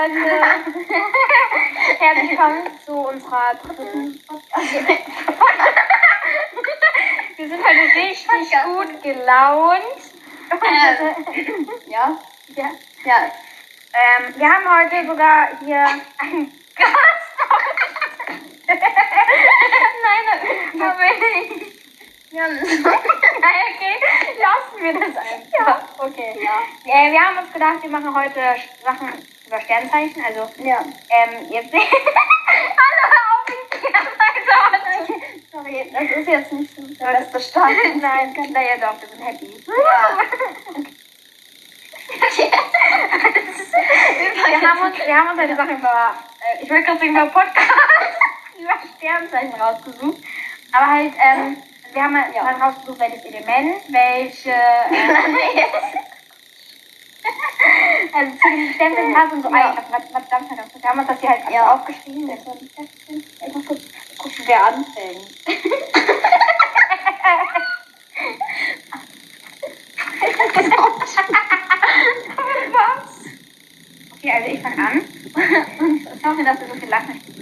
Herzlich willkommen zu unserer dritten Wir sind heute richtig gut gelaunt. Ähm, ja. Ja. ja. Ähm, wir haben heute sogar hier einen Gast. Das. Ja. Okay, lassen wir das einfach. Okay. Ja. Äh, wir haben uns gedacht, wir machen heute Sachen über Sternzeichen. Also, Ja. ähm, jetzt. Alle auf den Sternzeichen. Sorry, das ist jetzt nicht so der beste Start. Nein, naja doch, wir sind happy. Ja. Wir haben uns, wir haben uns eine Sache über, äh, ich will gerade sagen, über Podcast, über Sternzeichen rausgesucht. Aber halt, ähm, wir haben halt Ja. mal rausgesucht, welches Element, welche, äh, also zu den Sternzeichen passt und so Ja. Eigenschaften. Was, was ganz Wir haben uns das hier halt Ja. aufgeschrieben. Das nicht feststellen. Ich muss kurz gucken, wer anfängt. Was? Okay, also ich fange an. Sorry, dass wir so viel lachen.